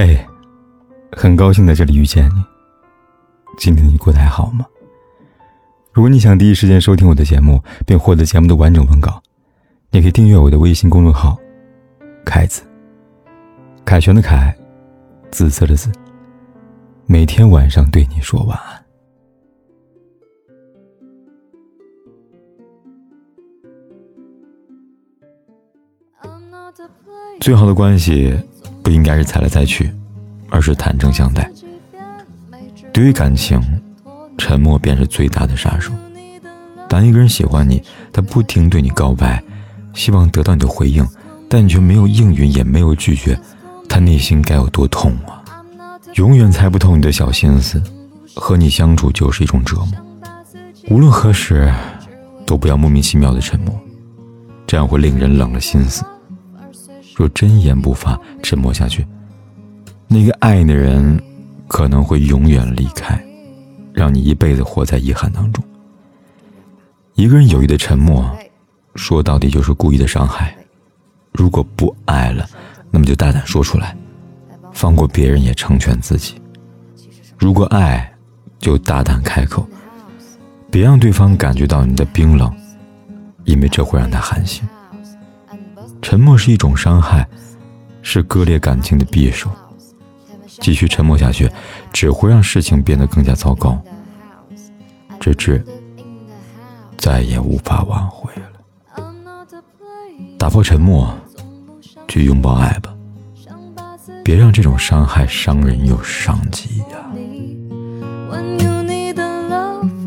嘿，很高兴在这里遇见你。今天你过得还好吗？如果你想第一时间收听我的节目，并获得节目的完整文稿，你可以订阅我的微信公众号“凯子”。凯旋的凯，紫色的紫。每天晚上对你说晚安。最好的关系不应该是猜来猜去，而是坦诚相待。对于感情，沉默便是最大的杀手。当一个人喜欢你，他不停对你告白，希望得到你的回应，但你却没有应允，也没有拒绝，他内心该有多痛啊！永远猜不透你的小心思，和你相处就是一种折磨。无论何时，都不要莫名其妙的沉默，这样会令人冷了心思。若真言不发，沉默下去，那个爱你的人可能会永远离开，让你一辈子活在遗憾当中。一个人有意的沉默，说到底就是故意的伤害。如果不爱了，那么就大胆说出来，放过别人也成全自己。如果爱，就大胆开口，别让对方感觉到你的冰冷，因为这会让他寒心。沉默是一种伤害，是割裂感情的匕首。继续沉默下去，只会让事情变得更加糟糕，直至再也无法挽回了。打破沉默，去拥抱爱吧，别让这种伤害伤人又伤己呀。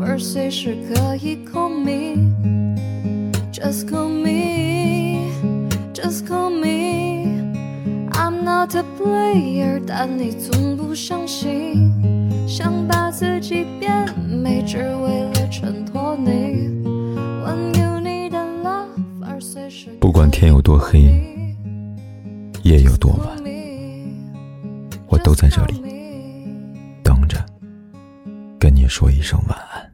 Just A player，但你从不相信，想把自己变美，只为了衬托你。不管天有多黑，夜有多晚，我都在这里等着，跟你说一声晚安。